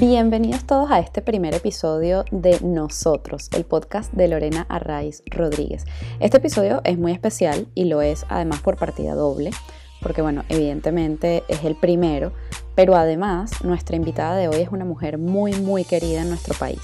Bienvenidos todos a este primer episodio de Nosotros, el podcast de Lorena Arraiz Rodríguez. Este episodio es muy especial y lo es además por partida doble, porque bueno, evidentemente es el primero, pero además nuestra invitada de hoy es una mujer muy muy querida en nuestro país.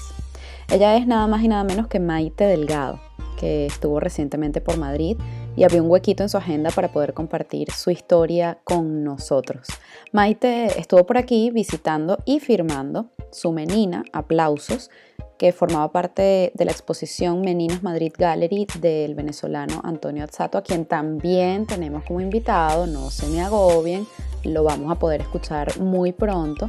Ella es nada más y nada menos que Maite Delgado, que estuvo recientemente por Madrid y abrió un huequito en su agenda para poder compartir su historia con nosotros. Maite estuvo por aquí visitando y firmando su menina, Aplausos, que formaba parte de la exposición Meninas Madrid Gallery del venezolano Antonio Azzato, a quien también tenemos como invitado, no se me agobien, lo vamos a poder escuchar muy pronto.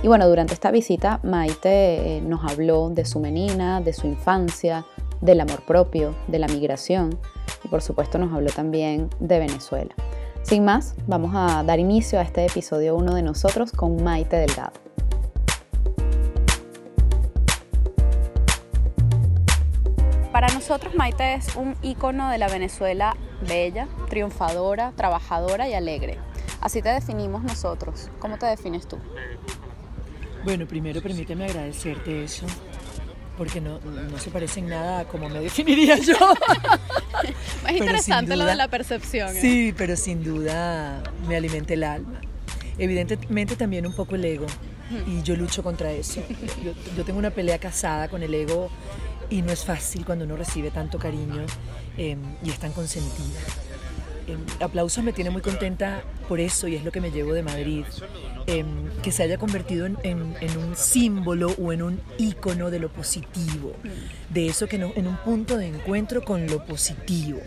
Y bueno, durante esta visita Maite eh, nos habló de su menina, de su infancia, del amor propio, de la migración y por supuesto nos habló también de Venezuela. Sin más, vamos a dar inicio a este episodio 1 de nosotros con Maite Delgado. Para nosotros Maite es un ícono de la Venezuela bella, triunfadora, trabajadora y alegre. Así te definimos nosotros. ¿Cómo te defines tú? Bueno, primero permíteme agradecerte eso, porque no, se parece en nada a como me definiría yo. es interesante lo de la percepción. ¿eh? Sí, pero sin duda me alimenta el alma. Evidentemente también un poco el ego, y yo lucho contra eso. Yo, tengo una pelea casada con el ego y no es fácil cuando uno recibe tanto cariño em, y es tan consentida. Em, aplausos me tiene muy contenta por eso y es lo que me llevo de Madrid, em, que se haya convertido en, un símbolo o en un ícono de lo positivo, de eso que no, en un punto de encuentro con lo positivo.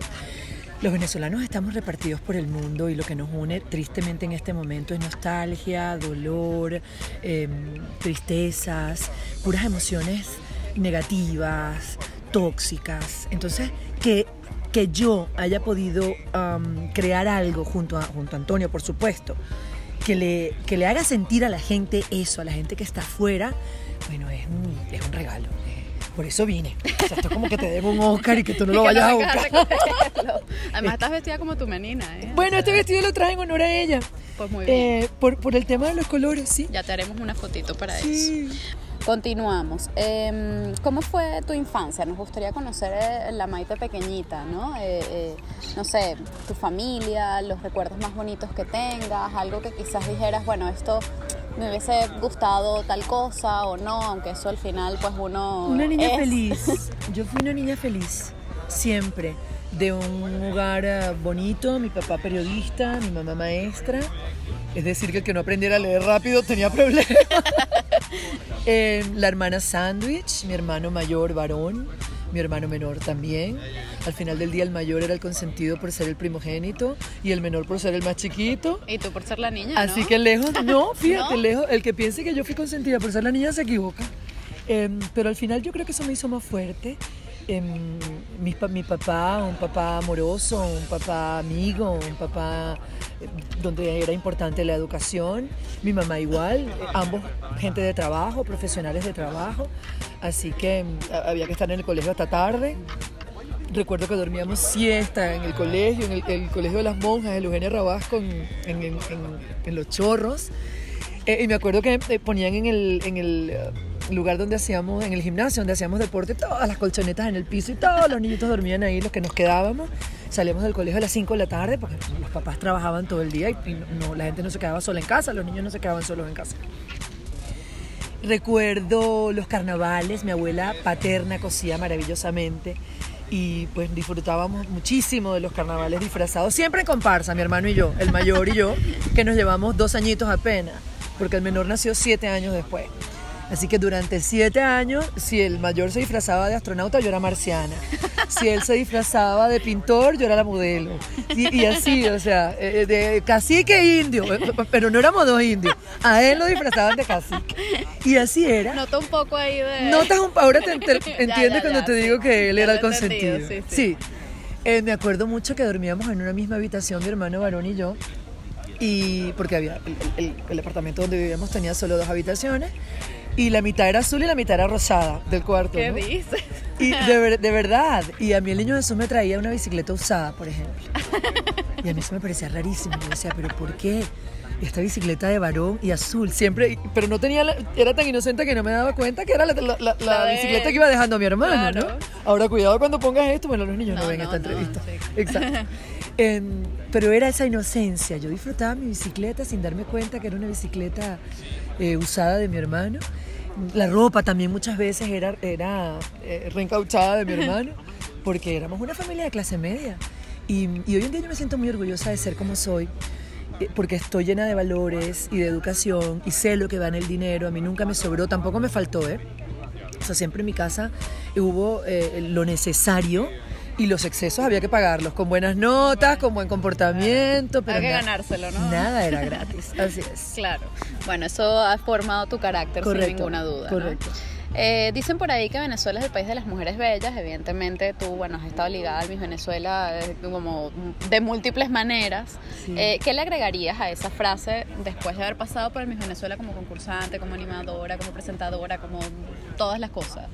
Los venezolanos estamos repartidos por el mundo y lo que nos une tristemente en este momento es nostalgia, dolor, em, tristezas, puras emociones negativas, tóxicas. Entonces, que yo haya podido crear algo junto a, junto a Antonio, por supuesto, que le, que le haga sentir a la gente eso, a la gente que está afuera, bueno, es un, es un regalo. Eh, por eso vine. O sea, esto es como que te debo un Oscar y que tú no lo vayas a buscar. Además, estás vestida como tu menina, ¿eh? Bueno, este vestido lo traje en honor a ella. Pues muy bien. Eh, por, por, el tema de los colores, sí. Ya te haremos una fotito para sí. eso. Continuamos. Em, ¿Cómo fue tu infancia? Nos gustaría conocer eh, la Maite pequeñita, ¿no? Eh, eh, no sé, tu familia, los recuerdos más bonitos que tengas, algo que quizás dijeras, bueno, esto me hubiese gustado tal cosa o no, aunque eso al final pues uno... Una niña feliz. Yo fui una niña feliz, siempre. De un lugar bonito, mi papá periodista, mi mamá maestra. Es decir, que el que no aprendiera a leer rápido tenía problemas. Eh, la hermana Sandwich, mi hermano mayor varón, mi hermano menor también. Al final del día el mayor era el consentido por ser el primogénito y el menor por ser el más chiquito. Y tú por ser la niña. Así que lejos, no, fíjate, lejos, el que piense que yo fui consentida por ser la niña se equivoca. Em, pero al final yo creo que eso me hizo más fuerte. Em, mi, mi, papá, un papá amoroso, un papá amigo, un papá eh, donde era importante la educación, mi mamá igual, ambos gente de trabajo, profesionales de trabajo, así que em, había que estar en el colegio hasta tarde. Recuerdo que dormíamos siesta en el colegio, en el, colegio de las monjas, el Eugenia Rabasco, en, en, Los Chorros. Eh, y me acuerdo que eh, ponían en el, en el lugar donde hacíamos, en el gimnasio donde hacíamos deporte, todas las colchonetas en el piso y todos los niñitos dormían ahí, los que nos quedábamos. Salíamos del colegio a las 5 de la tarde porque los papás trabajaban todo el día y no, la gente no se quedaba sola en casa, los niños no se quedaban solos en casa. Recuerdo los carnavales, mi abuela paterna cosía maravillosamente y pues disfrutábamos muchísimo de los carnavales disfrazados, siempre en comparsa, mi hermano y yo, el mayor y yo, que nos llevamos dos añitos apenas, porque el menor nació siete años después. Así que durante siete años, si el mayor se disfrazaba de astronauta, yo era marciana. Si él se disfrazaba de pintor, yo era la modelo. Y, así, o sea, eh, de cacique indio, eh, pero no éramos dos indios. A él lo disfrazaban de cacique. Y así era. Nota un poco ahí de... Notas un ahora te, entiendes cuando te digo que él era el consentido. sí, eh, me acuerdo mucho que dormíamos en una misma habitación, mi hermano varón y yo. Y porque había el, el apartamento donde vivíamos tenía solo dos habitaciones y la mitad era azul y la mitad era rosada del cuarto. ¿Qué dices? Y de, de, verdad. Y a mí el niño Jesús me traía una bicicleta usada, por ejemplo. Y a mí eso me parecía rarísimo. Yo decía, ¿pero por qué? Esta bicicleta de varón y azul, siempre, pero no tenía, la- era tan inocente que no me daba cuenta que era la, la- bicicleta que iba dejando mi hermano, Claro. ¿no? Ahora cuidado cuando pongas esto, bueno, los niños no, No, ven no, esta entrevista. sí. Exacto. Em, pero era esa inocencia, yo disfrutaba mi bicicleta sin darme cuenta que era una bicicleta eh, usada de mi hermano. La ropa también muchas veces era, era eh, reencauchada de mi hermano, porque éramos una familia de clase media. Y, y hoy en día yo me siento muy orgullosa de ser como soy, porque estoy llena de valores y de educación y sé lo que va en el dinero. A mí nunca me sobró, tampoco me faltó, ¿eh? O sea, siempre en mi casa hubo eh, lo necesario y los excesos había que pagarlos con buenas notas, con buen comportamiento. Pero Hay que na- ganárselo, ¿no? Nada era gratis, así es. Claro. Bueno, eso ha formado tu carácter Correcto, sin ninguna duda. ¿no? Eh, dicen por ahí que Venezuela es el país de las mujeres bellas. Evidentemente, tú, bueno, has estado ligada al Miss Venezuela eh, como de múltiples maneras. Sí. Eh, ¿Qué le agregarías a esa frase después de haber pasado por el Miss Venezuela como concursante, como animadora, como presentadora, como todas las cosas?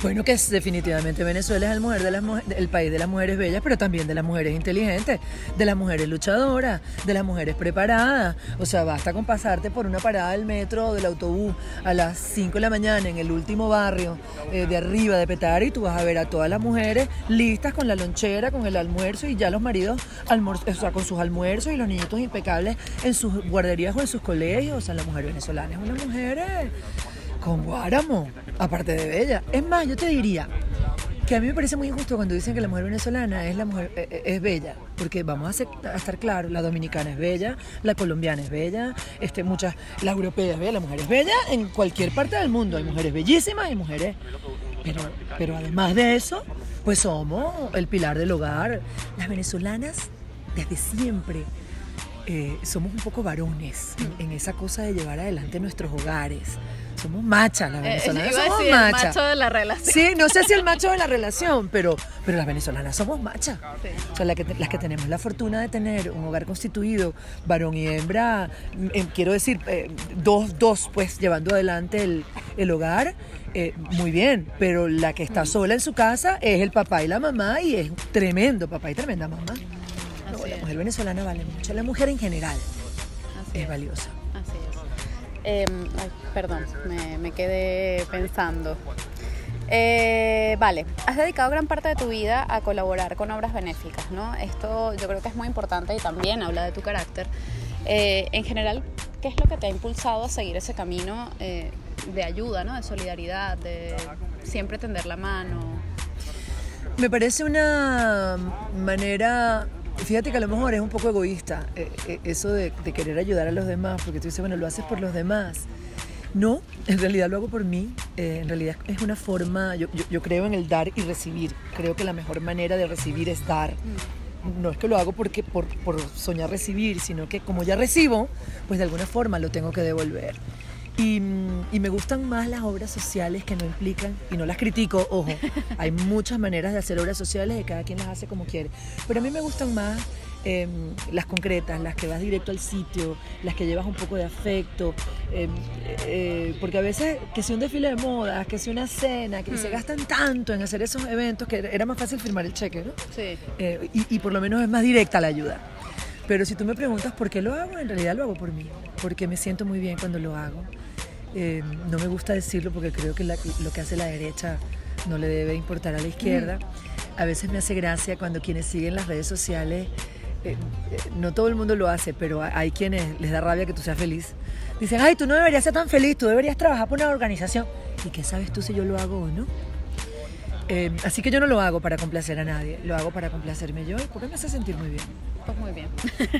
Bueno, que es definitivamente Venezuela es el, mujer de las el país de las mujeres bellas, pero también de las mujeres inteligentes, de las mujeres luchadoras, de las mujeres preparadas. O sea, basta con pasarte por una parada del metro o del autobús a las 5 de la mañana en el último barrio eh, de arriba de Petare y tú vas a ver a todas las mujeres listas con la lonchera, con el almuerzo y ya los maridos o sea, con sus almuerzos y los niñitos impecables en sus guarderías o en sus colegios. O sea, la mujer venezolana es una mujer... eh, con Guáramo, aparte de bella. Es más, yo te diría que a mí me parece muy injusto cuando dicen que la mujer venezolana es la mujer eh, eh, es bella, porque vamos a, estar claros, la dominicana es bella, la colombiana es bella, este, muchas, la europea es bella, la mujer es bella en cualquier parte del mundo. Hay mujeres bellísimas y mujeres, pero, pero además de eso, pues somos el pilar del hogar. Las venezolanas desde siempre eh, somos un poco varones en, en esa cosa de llevar adelante nuestros hogares. Somos machas, las Eh, venezolanas iba a somos el machas. macho de la relación. Sí, no sé si el macho de la relación, pero, pero las venezolanas somos machas. Sí. O sea, la que las que tenemos la fortuna de tener un hogar constituido, varón y hembra, eh, quiero decir, eh, dos, dos, pues, llevando adelante el, el hogar, eh, muy bien, pero la que Mm. está sola en su casa es el papá y la mamá y es tremendo papá y tremenda mamá. No, la mujer venezolana vale mucho, la mujer en general Así es. valiosa. Em, perdón, me, me quedé pensando. Eh, vale, has dedicado gran parte de tu vida a colaborar con obras benéficas, ¿no? Esto yo creo que es muy importante y también habla de tu carácter. Eh, en general, ¿qué es lo que te ha impulsado a seguir ese camino eh, de ayuda, ¿no? De solidaridad, de siempre tender la mano. Me parece una manera, fíjate que a lo mejor es un poco egoísta eh, eh, eso de, de querer ayudar a los demás, porque tú dices, bueno, lo haces por los demás. No, en realidad lo hago por mí, eh, en realidad es una forma, yo, yo- yo creo en el dar y recibir, creo que la mejor manera de recibir es dar. No es que lo hago porque por, por soñar recibir, sino que como ya recibo, pues de alguna forma lo tengo que devolver. Y, mm, y me gustan más las obras sociales que no implican, y no las critico, ojo, hay muchas maneras de hacer obras sociales y cada quien las hace como quiere. Pero a mí me gustan más eh, las concretas, las que vas directo al sitio, las que llevas un poco de afecto, eh, eh, porque a veces que sea un desfile de modas, que sea una cena, que se gastan tanto en hacer esos eventos que era más fácil firmar el cheque, ¿no? Sí. Eh, y, y por lo menos es más directa la ayuda. Pero si tú me preguntas por qué lo hago, en realidad lo hago por mí, porque me siento muy bien cuando lo hago. Eh, no me gusta decirlo porque creo que la- lo que hace la derecha no le debe importar a la izquierda. A veces me hace gracia cuando quienes siguen las redes sociales, eh, eh, no todo el mundo lo hace, pero hay- hay quienes les da rabia que tú seas feliz. Dicen, ay, tú no deberías ser tan feliz, tú deberías trabajar por una organización. ¿Y qué sabes tú si yo lo hago o no? Eh, así que yo no lo hago para complacer a nadie, lo hago para complacerme yo porque me hace sentir muy bien. Pues muy bien.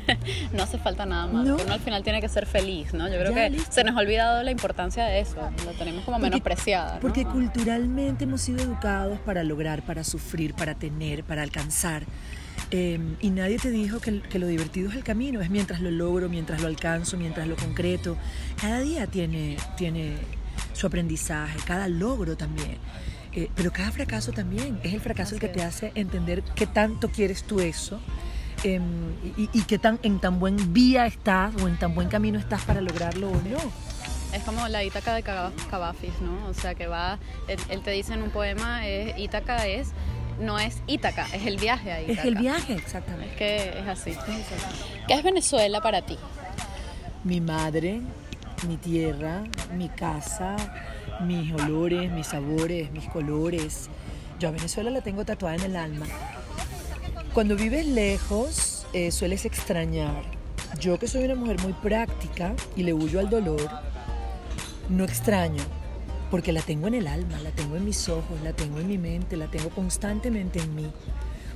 no hace falta nada más. No. Uno al final tiene que ser feliz, ¿no? Yo creo Ya, que listo. se nos ha olvidado la importancia de eso. Lo tenemos como Porque- menospreciada. ¿no? Porque culturalmente hemos sido educados para lograr, para sufrir, para tener, para alcanzar. Eh, y nadie te dijo que, que lo divertido es el camino, es mientras lo logro, mientras lo alcanzo, mientras lo concreto. Cada día tiene, tiene su aprendizaje, cada logro también. Eh, pero cada fracaso también es el fracaso el que te hace entender qué tanto quieres tú eso em, y, y qué tan, en tan buen vía estás o en tan buen camino estás para lograrlo o no. Es como la Ítaca de Cava- Cavafis, ¿no? O sea, que va, él, él te dice en un poema, es, Ítaca es, no es Ítaca, es el viaje a Ítaca. Es el viaje, exactamente. Es que es así. ¿Qué es Venezuela para ti? mi madre, mi tierra, mi casa, mis olores, mis sabores, mis colores. Yo a Venezuela la tengo tatuada en el alma. Cuando vives lejos, eh, sueles extrañar. Yo que soy una mujer muy práctica y le huyo al dolor, no extraño, porque la tengo en el alma, la tengo en mis ojos, la tengo en mi mente, la tengo constantemente en mí.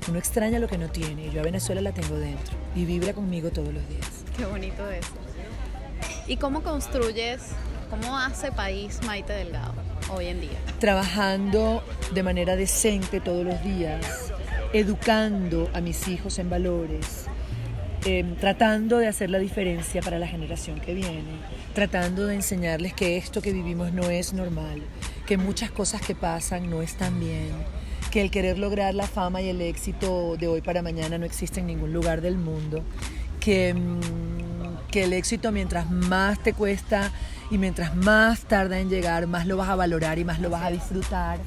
Uno extraña lo que no tiene. Yo a Venezuela la tengo dentro y vibra conmigo todos los días. Qué bonito eso. ¿Y cómo construyes, cómo hace país Maite Delgado hoy en día? Trabajando de manera decente todos los días, educando a mis hijos en valores, em, tratando de hacer la diferencia para la generación que viene, tratando de enseñarles que esto que vivimos no es normal, que muchas cosas que pasan no están bien que el querer lograr la fama y el éxito de hoy para mañana no existe en ningún lugar del mundo, que, mm, que el éxito mientras más te cuesta y mientras más tarda en llegar, más lo vas a valorar y más lo vas a disfrutar.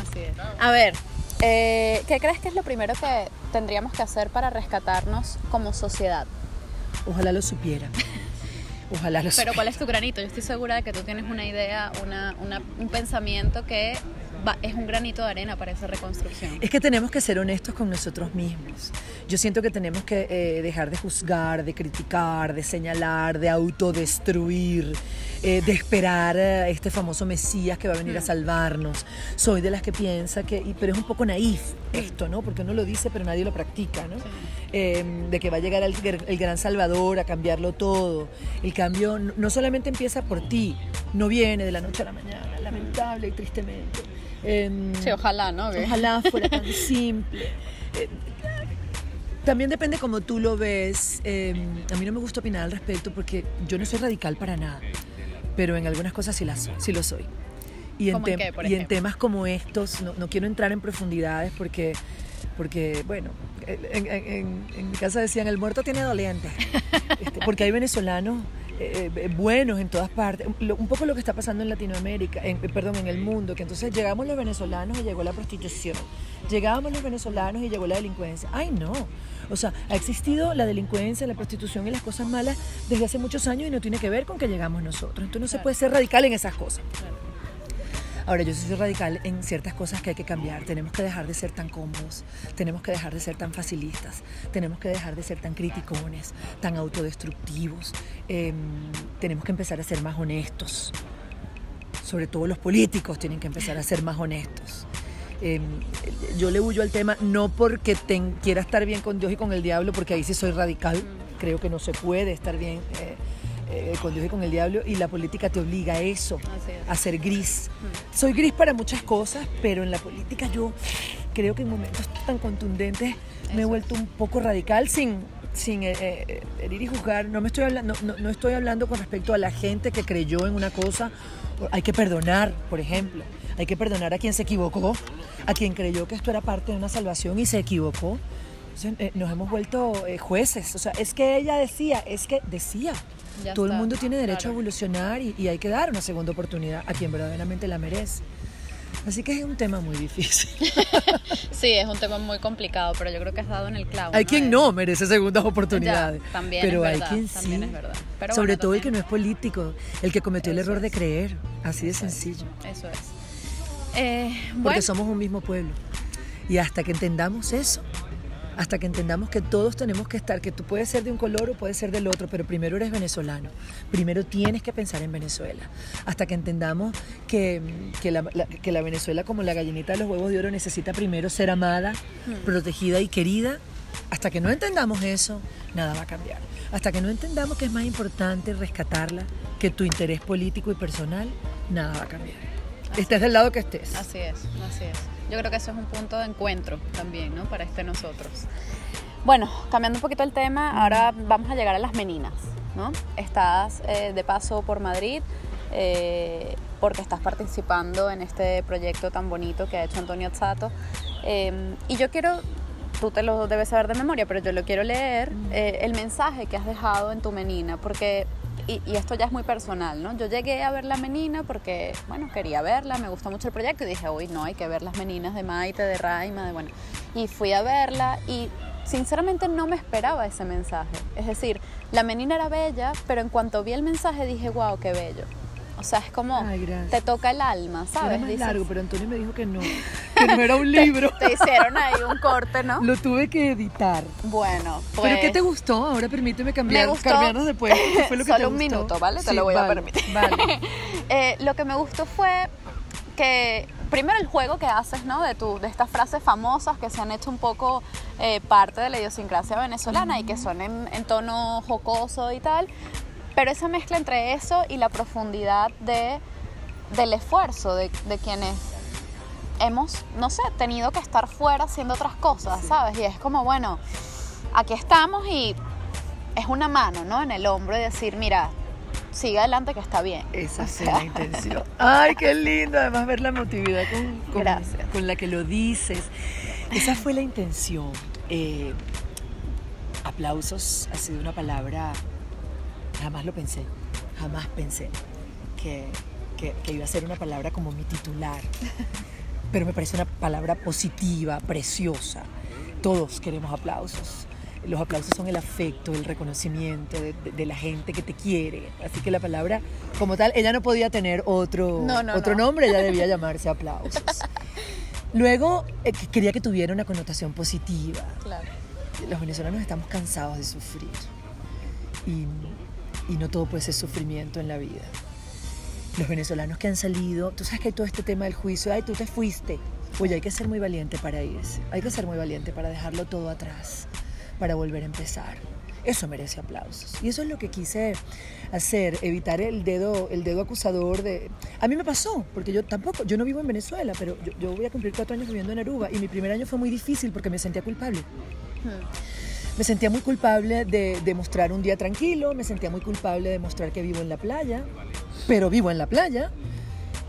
Así es. A ver, eh, ¿qué crees que es lo primero que tendríamos que hacer para rescatarnos como sociedad? Ojalá lo supiera. Ojalá lo Pero ¿cuál es tu granito? Yo estoy segura de que tú tienes una idea, una, un pensamiento que es un granito de arena para esa reconstrucción. Es que tenemos que ser honestos con nosotros mismos. Yo siento que tenemos que eh, dejar de juzgar, de criticar, de señalar, de autodestruir, eh, de esperar a este famoso Mesías que va a venir a mm. salvarnos. Soy de las que piensa que, pero es un poco naif esto, ¿no? Porque uno lo dice pero nadie lo practica, ¿no? Em, de que va a llegar el, el, gran Salvador a cambiarlo todo. El cambio no solamente empieza por ti, no viene de la noche a la mañana, lamentable y tristemente. Em, sí, ojalá, ¿no? Ojalá fuera tan simple. Eh, también depende como tú lo ves. Em, a mí no me gusta opinar al respecto porque yo no soy radical para nada, pero en algunas cosas sí, las, sí lo soy. Y en, y en temas como estos, no, no, quiero entrar en profundidades porque, porque bueno, en, en, mi casa decían, el muerto tiene doliente, este, porque hay venezolanos eh, eh, buenos en todas partes. Un poco lo que está pasando en Latinoamérica, en, perdón, en el mundo, que entonces llegamos los venezolanos y llegó la prostitución. Llegábamos los venezolanos y llegó la delincuencia. Ay, no. O sea, ha existido la delincuencia, la prostitución y las cosas malas desde hace muchos años y no tiene que ver con que llegamos nosotros. Entonces no se puede ser radical en esas cosas. Ahora, yo soy radical en ciertas cosas que hay que cambiar. Tenemos que dejar de ser tan cómodos, tenemos que dejar de ser tan facilistas, tenemos que dejar de ser tan criticones, tan autodestructivos. Em, tenemos que empezar a ser más honestos. Sobre todo los políticos tienen que empezar a ser más honestos. Em, yo le huyo al tema no porque quiera estar bien con Dios y con el diablo, porque ahí sí soy radical. Creo que no se puede estar bien. Eh, eh, con el diablo y la política te obliga a eso, a ser gris. Soy gris para muchas cosas, pero en la política yo creo que en momentos tan contundentes me he vuelto un poco radical sin, sin eh, eh, herir y juzgar. No, me estoy hablando, no, estoy hablando con respecto a la gente que creyó en una cosa. Hay que perdonar, por ejemplo. Hay que perdonar a quien se equivocó, a quien creyó que esto era parte de una salvación y se equivocó. Nos hemos vuelto jueces. O sea, es que ella decía, es que decía. Todo el mundo tiene derecho a evolucionar y, hay que dar una segunda oportunidad a quien verdaderamente la merece. Así que es un tema muy difícil. sí, es un tema muy complicado, pero yo creo que has dado en el clavo. Hay quien no merece segundas oportunidades. también pero hay quien sí. Sobre todo el que no es político, el que cometió el error de creer. Así de sencillo. Eso es. Eh, Porque somos un mismo pueblo. Y hasta que entendamos eso, hasta que entendamos que todos tenemos que estar, que tú puedes ser de un color o puedes ser del otro, pero primero eres venezolano, primero tienes que pensar en Venezuela, hasta que entendamos que, que, la, Venezuela como la gallinita de los huevos de oro necesita primero ser amada, hmm. protegida y querida, hasta que no entendamos eso, nada va a cambiar. Hasta que no entendamos que es más importante rescatarla que tu interés político y personal, nada va a cambiar. estés del lado que estés. Así es, así es. Yo creo que eso es un punto de encuentro también, ¿no? Para este nosotros. Bueno, cambiando un poquito el tema, ahora vamos a llegar a las meninas, ¿no? Estás eh, de paso por Madrid eh, porque estás participando en este proyecto tan bonito que ha hecho Antonio Azzato. Em, y yo quiero, tú te lo debes saber de memoria, pero yo lo quiero leer, eh, el mensaje que has dejado en tu menina, porque y, esto ya es muy personal, ¿no? Yo llegué a ver la menina porque, bueno, quería verla, me gustó mucho el proyecto y dije, uy, no, hay que ver las meninas de Maite, de Raima, de bueno. Y fui a verla y sinceramente no me esperaba ese mensaje. Es decir, la menina era bella, pero en cuanto vi el mensaje dije, wow, qué bello. O sea, es como te toca el alma, ¿sabes? Era más largo, pero Antonio me dijo que no, que no era un libro. te, hicieron ahí un corte, ¿no? Lo tuve que editar. Bueno, pues. ¿Pero qué te gustó? Ahora permíteme cambiar, me cambiarnos después. ¿Qué fue lo que Solo un minuto, ¿vale? te lo voy a permitir. Vale. eh, lo que me gustó fue que primero el juego que haces, ¿no? De, tu, de estas frases famosas que se han hecho un poco eh, parte de la idiosincrasia venezolana y que son en, en, tono jocoso y tal, pero esa mezcla entre eso y la profundidad de, del esfuerzo de, de quienes hemos, no sé, tenido que estar fuera haciendo otras cosas, ¿sabes? Y es como, bueno, aquí estamos y es una mano, ¿no? En el hombro y decir, mira, sigue adelante que está bien. Esa es la intención. Ay, qué lindo, además ver la emotividad con, con, la que lo dices. Esa fue la intención. Eh, aplausos ha sido una palabra, jamás lo pensé, jamás pensé que, que, que iba a ser una palabra como mi titular. Pero me parece una palabra positiva, preciosa. Todos queremos aplausos los aplausos son el afecto, el reconocimiento de, la gente que te quiere. Así que la palabra, como tal, ella no podía tener otro, otro nombre, ella debía llamarse aplausos. Luego, eh, quería que tuviera una connotación positiva. Claro. Los venezolanos estamos cansados de sufrir. Y, y no todo puede ser sufrimiento en la vida. Los venezolanos que han salido, tú sabes que hay todo este tema del juicio, ay, tú te fuiste. Oye, hay que ser muy valiente para irse, hay que ser muy valiente para dejarlo todo atrás para volver a empezar. Eso merece aplausos. Y eso es lo que quise hacer, evitar el dedo, el dedo acusador de... A mí me pasó, porque yo tampoco, yo no vivo en Venezuela, pero yo, voy a cumplir cuatro años viviendo en Aruba y mi primer año fue muy difícil porque me sentía culpable. Hmm. Me sentía muy culpable de, de mostrar un día tranquilo, me sentía muy culpable de mostrar que vivo en la playa, pero vivo en la playa.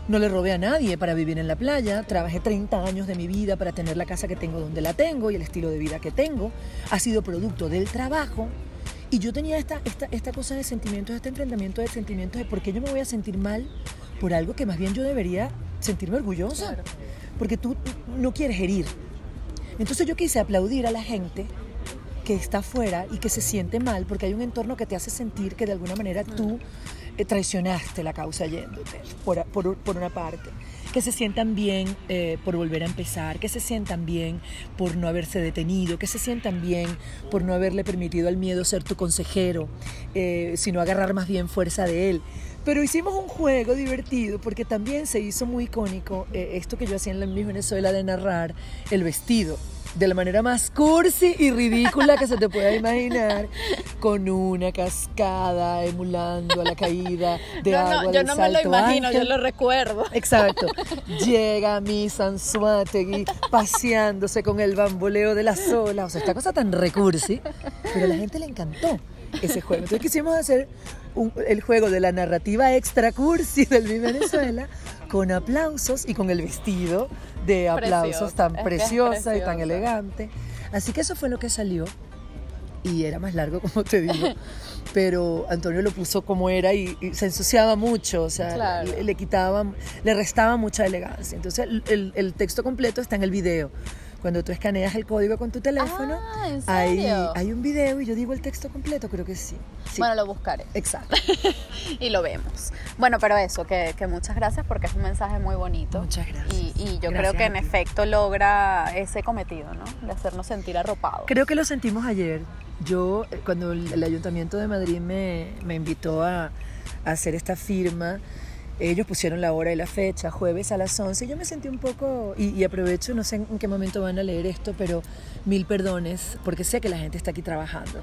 No le robé a nadie para vivir en la playa. Trabajé 30 años de mi vida para tener la casa que tengo donde la tengo y el estilo de vida que tengo. Ha sido producto del trabajo. Y yo tenía esta, esta, esta cosa de sentimientos, este enfrentamiento de sentimientos de por qué yo me voy a sentir mal por algo que más bien yo debería sentirme orgullosa. Porque tú no quieres herir. Entonces yo quise aplaudir a la gente que está afuera y que se siente mal porque hay un entorno que te hace sentir que de alguna manera tú eh, traicionaste la causa yéndote, por, por, una parte. Que se sientan bien eh, por volver a empezar, que se sientan bien por no haberse detenido, que se sientan bien por no haberle permitido al miedo ser tu consejero, eh, sino agarrar más bien fuerza de él. Pero hicimos un juego divertido porque también se hizo muy icónico esto que yo hacía en la misma Venezuela de narrar el vestido de la manera más cursi y ridícula que se te pueda imaginar, con una cascada emulando a la caída de no, agua no, yo no me lo imagino, yo lo recuerdo. Exacto. Llega mi Sansuategui paseándose con el bamboleo de las olas, o sea, esta cosa tan recursi, pero a la gente le encantó ese juego. Entonces quisimos hacer el juego de la narrativa extra cursi del Mi Venezuela con aplausos y con el vestido de aplausos tan preciosa y tan elegante. Así que eso fue lo que salió y era más largo, como te digo. Pero Antonio lo puso como era y, se ensuciaba mucho, o sea, le, quitaba, le restaba mucha elegancia. Entonces el, el texto completo está en el video. Cuando tú escaneas el código con tu teléfono, ah, ¿en Hay, hay un video y yo digo el texto completo, creo que sí. Bueno, lo buscaré. Exacto. y lo vemos. Bueno, pero eso, que, muchas gracias porque es un mensaje muy bonito. Muchas gracias. Y, yo creo que en efecto logra ese cometido, ¿no? De hacernos sentir arropados. Creo que lo sentimos ayer. Yo, eh, cuando el Ayuntamiento de Madrid me, me invitó a, a hacer esta firma, ellos pusieron la hora y la fecha, jueves a las 11. Yo me sentí un poco, y, aprovecho, no sé en qué momento van a leer esto, pero mil perdones, porque sé que la gente está aquí trabajando.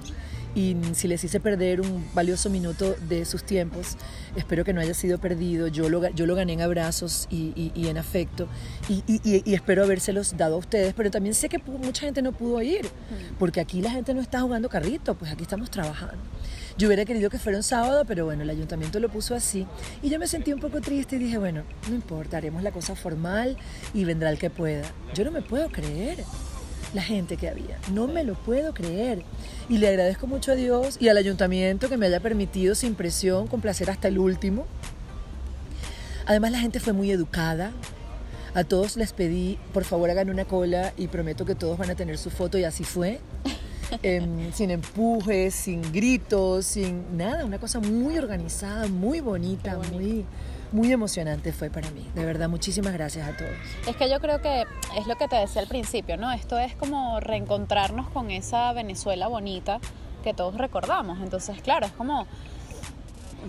Y si les hice perder un valioso minuto de sus tiempos, espero que no haya sido perdido. Yo lo, yo lo gané en abrazos y, y en afecto, y, espero habérselos dado a ustedes, pero también sé que mucha gente no pudo ir, porque aquí la gente no está jugando carrito, pues aquí estamos trabajando. Yo hubiera querido que fuera un sábado, pero bueno, el ayuntamiento lo puso así. Y yo me sentí un poco triste y dije, bueno, no importa, haremos la cosa formal y vendrá el que pueda. Yo no me puedo creer la gente que había. No me lo puedo creer. Y le agradezco mucho a Dios y al ayuntamiento que me haya permitido sin presión complacer hasta el último. Además la gente fue muy educada. A todos les pedí, por favor hagan una cola y prometo que todos van a tener su foto y así fue. Em, sin empujes, sin gritos, sin nada, una cosa muy organizada, muy bonita, muy muy emocionante fue para mí. De verdad, muchísimas gracias a todos. Es que yo creo que es lo que te decía al principio, ¿no? Esto es como reencontrarnos con esa Venezuela bonita que todos recordamos. Entonces, claro, es como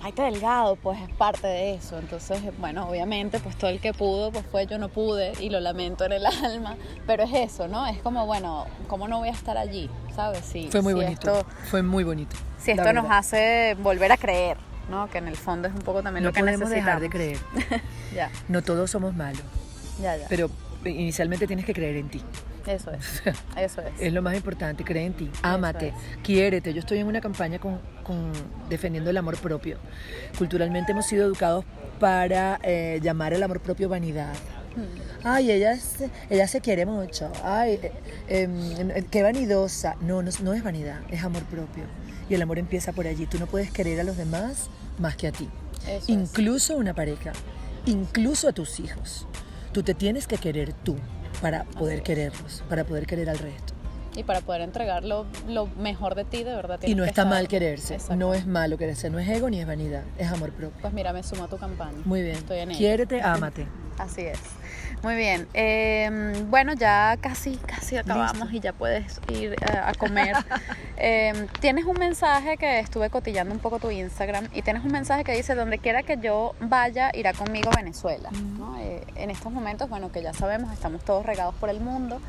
Maite Delgado, pues es parte de eso. Entonces, bueno, obviamente, pues todo el que pudo, pues fue yo no pude y lo lamento en el alma. Pero es eso, ¿no? Es como, bueno, ¿cómo no voy a estar allí? ¿Sabes? Sí, fue muy bonito. fue muy bonito. Si esto nos hace volver a creer, ¿no? Que en el fondo es un poco también lo que necesitamos. No podemos dejar de creer. ya. No todos somos malos. Ya, ya. Pero inicialmente tienes que creer en ti. Eso es, eso es. Es lo más importante, cree en ti, ámate, quiérete. Yo estoy en una campaña con, defendiendo el amor propio. Culturalmente hemos sido educados para eh, llamar el amor propio vanidad. Hmm. Ay, ella, ella se quiere mucho. Ay, eh, em, qué vanidosa. No, no, no es vanidad, es amor propio. Y el amor empieza por allí. Tú no puedes querer a los demás más que a ti. incluso una pareja, incluso a tus hijos. Tú te tienes que querer tú para poder quererlos, para poder querer al resto. Y para poder entregar lo, mejor de ti, de verdad. Y no está mal quererse, no es malo quererse, no es ego ni es vanidad, es amor propio. Pues mira, me sumo a tu campaña. Muy bien. Estoy en Quiérete, ámate. Así es. Muy bien. Em, bueno, ya casi, casi acabamos y ya puedes ir eh, a comer. Em, tienes un mensaje que estuve cotillando un poco tu Instagram y tienes un mensaje que dice, donde quiera que yo vaya, irá conmigo a Venezuela. Eh, en estos momentos, bueno, que ya sabemos, estamos todos regados por el mundo.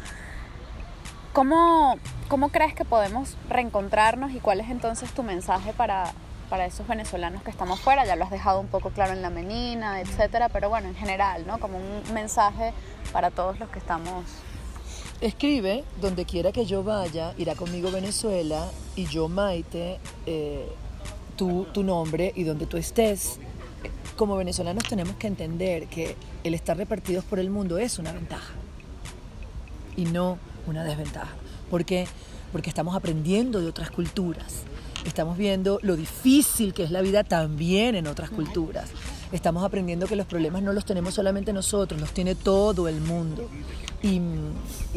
¿Cómo, ¿Cómo crees que podemos reencontrarnos y cuál es entonces tu mensaje para, para esos venezolanos que estamos fuera, ya lo has dejado un poco claro en la menina, etcétera, pero bueno, en general, ¿no? Como un mensaje para todos los que estamos. Escribe, donde quiera que yo vaya, irá conmigo Venezuela y yo, Maite, eh, tú, tu nombre y donde tú estés. Como venezolanos tenemos que entender que el estar repartidos por el mundo es una ventaja y no una desventaja. ¿Por qué? Porque estamos aprendiendo de otras culturas Estamos viendo lo difícil que es la vida también en otras culturas. Estamos aprendiendo que los problemas no los tenemos solamente nosotros, los tiene todo el mundo. Y,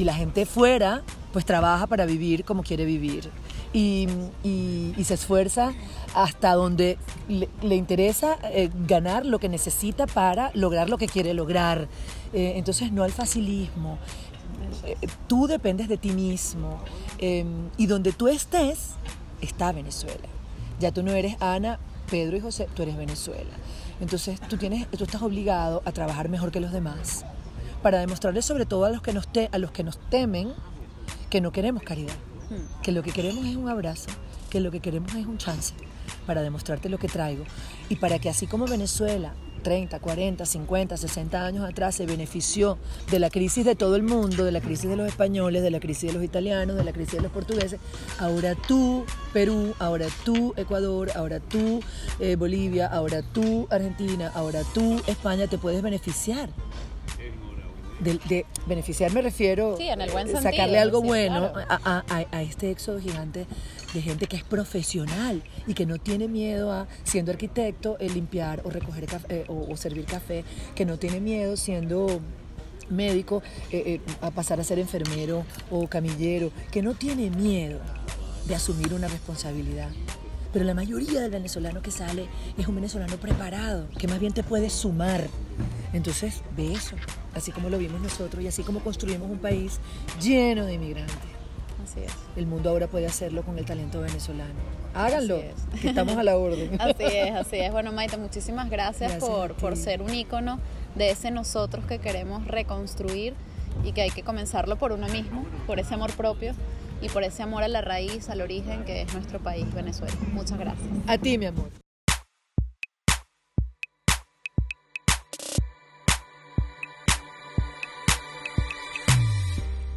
la gente fuera, pues trabaja para vivir como quiere vivir. Y, se esfuerza hasta donde le, interesa eh, ganar lo que necesita para lograr lo que quiere lograr. Eh, entonces no al facilismo. Eh, tú dependes de ti mismo. y donde tú estés, está Venezuela. Ya tú no eres Ana, Pedro y José, tú eres Venezuela. Entonces tú, tienes, tú estás obligado a trabajar mejor que los demás para demostrarles sobre todo a los que nos, a los que nos temen que no queremos caridad, hmm. que lo que queremos es un abrazo, que lo que queremos es un chance para demostrarte lo que traigo y para que así como Venezuela 30, 40, 50, 60 años atrás se benefició de la crisis de todo el mundo, de la crisis de los españoles, de la crisis de los italianos, de la crisis de los portugueses. Ahora tú, Perú, ahora tú, Ecuador, ahora tú, eh, Bolivia, ahora tú, Argentina, ahora tú, España, te puedes beneficiar. De, beneficiar me refiero a sacarle algo bueno a, a este éxodo gigante de gente que es profesional y que no tiene miedo a, siendo arquitecto, el limpiar o recoger café, o, servir café, que no tiene miedo siendo médico eh, eh, a pasar a ser enfermero o camillero, que no tiene miedo de asumir una responsabilidad. Pero la mayoría del venezolano que sale es un venezolano preparado, que más bien te puede sumar. Entonces, ve eso, así como lo vimos nosotros y así como construimos un país lleno de inmigrantes. El mundo ahora puede hacerlo con el talento venezolano. Háganlo, que estamos a la orden. Así es, así es. Bueno, Maite, muchísimas gracias, por, por ser un ícono de ese nosotros que queremos reconstruir y que hay que comenzarlo por uno mismo, por ese amor propio y por ese amor a la raíz, al origen que es nuestro país, Venezuela. Muchas gracias. A ti, mi amor.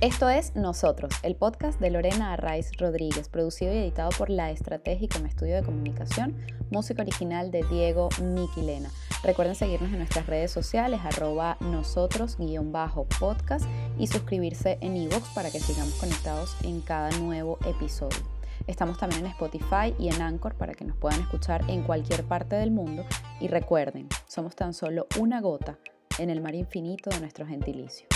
Esto es Nosotros, el podcast de Lorena Arraiz Rodríguez, producido y editado por La Estratégica en Estudio de Comunicación, música original de Diego Miquilena. Recuerden seguirnos en nuestras redes sociales, arroba nosotros-podcast y suscribirse en iVoox para que sigamos conectados en cada nuevo episodio. Estamos también en Spotify y en Anchor para que nos puedan escuchar en cualquier parte del mundo. Y recuerden, somos tan solo una gota en el mar infinito de nuestro gentilicio.